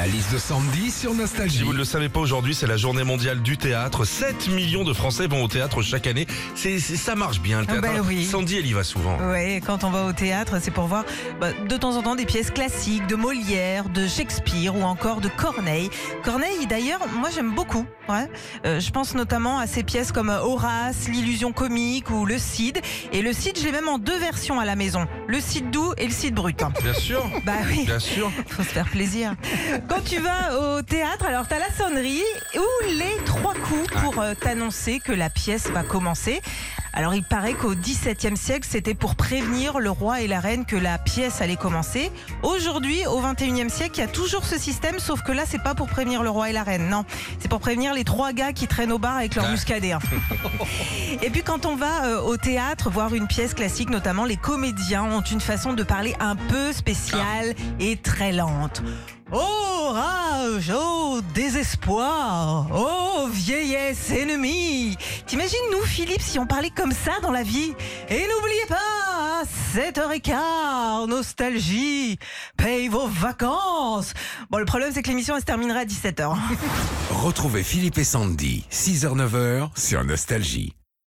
La liste de Sandy sur Si Nostalgie. vous ne le savez pas aujourd'hui, c'est la journée mondiale du théâtre. 7 millions de Français vont au théâtre chaque année. C'est, c'est- ça marche bien le Ah théâtre. bah oui. Sandy, elle y va souvent. Ouais, quand on va au théâtre, c'est pour voir bah, de temps en temps des pièces classiques de Molière, de Shakespeare ou encore de Corneille. Corneille, d'ailleurs, moi j'aime beaucoup. Ouais. Euh, je pense notamment à ces pièces comme Horace, l'illusion comique ou le Cid. Et le Cid, je l'ai même en deux versions à la maison. Le Cid doux et le Cid brut. hein. Bien sûr. Bah oui. Bien sûr. Faut se faire plaisir. Quand tu vas au théâtre, alors t'as la sonnerie ou les trois coups pour euh, t'annoncer que la pièce va commencer. Alors il paraît qu'au XVIIe siècle, c'était pour prévenir le roi et la reine que la pièce allait commencer. Aujourd'hui, au XXIe siècle, il y a toujours ce système, sauf que là, c'est pas pour prévenir le roi et la reine, non. C'est pour prévenir les trois gars qui traînent au bar avec leur Ah. muscadet. hein. Et puis quand on va euh, au théâtre voir une pièce classique, notamment les comédiens ont une façon de parler un peu spéciale et très lente. Oh désespoir, oh vieillesse ennemie. T'imagines nous Philippe si on parlait comme ça dans la vie? Et n'oubliez pas, à 7h15, nostalgie, paye vos vacances. Bon le problème c'est que l'émission elle se terminera à 17h. Retrouvez Philippe et Sandy, 6h-9h sur Nostalgie.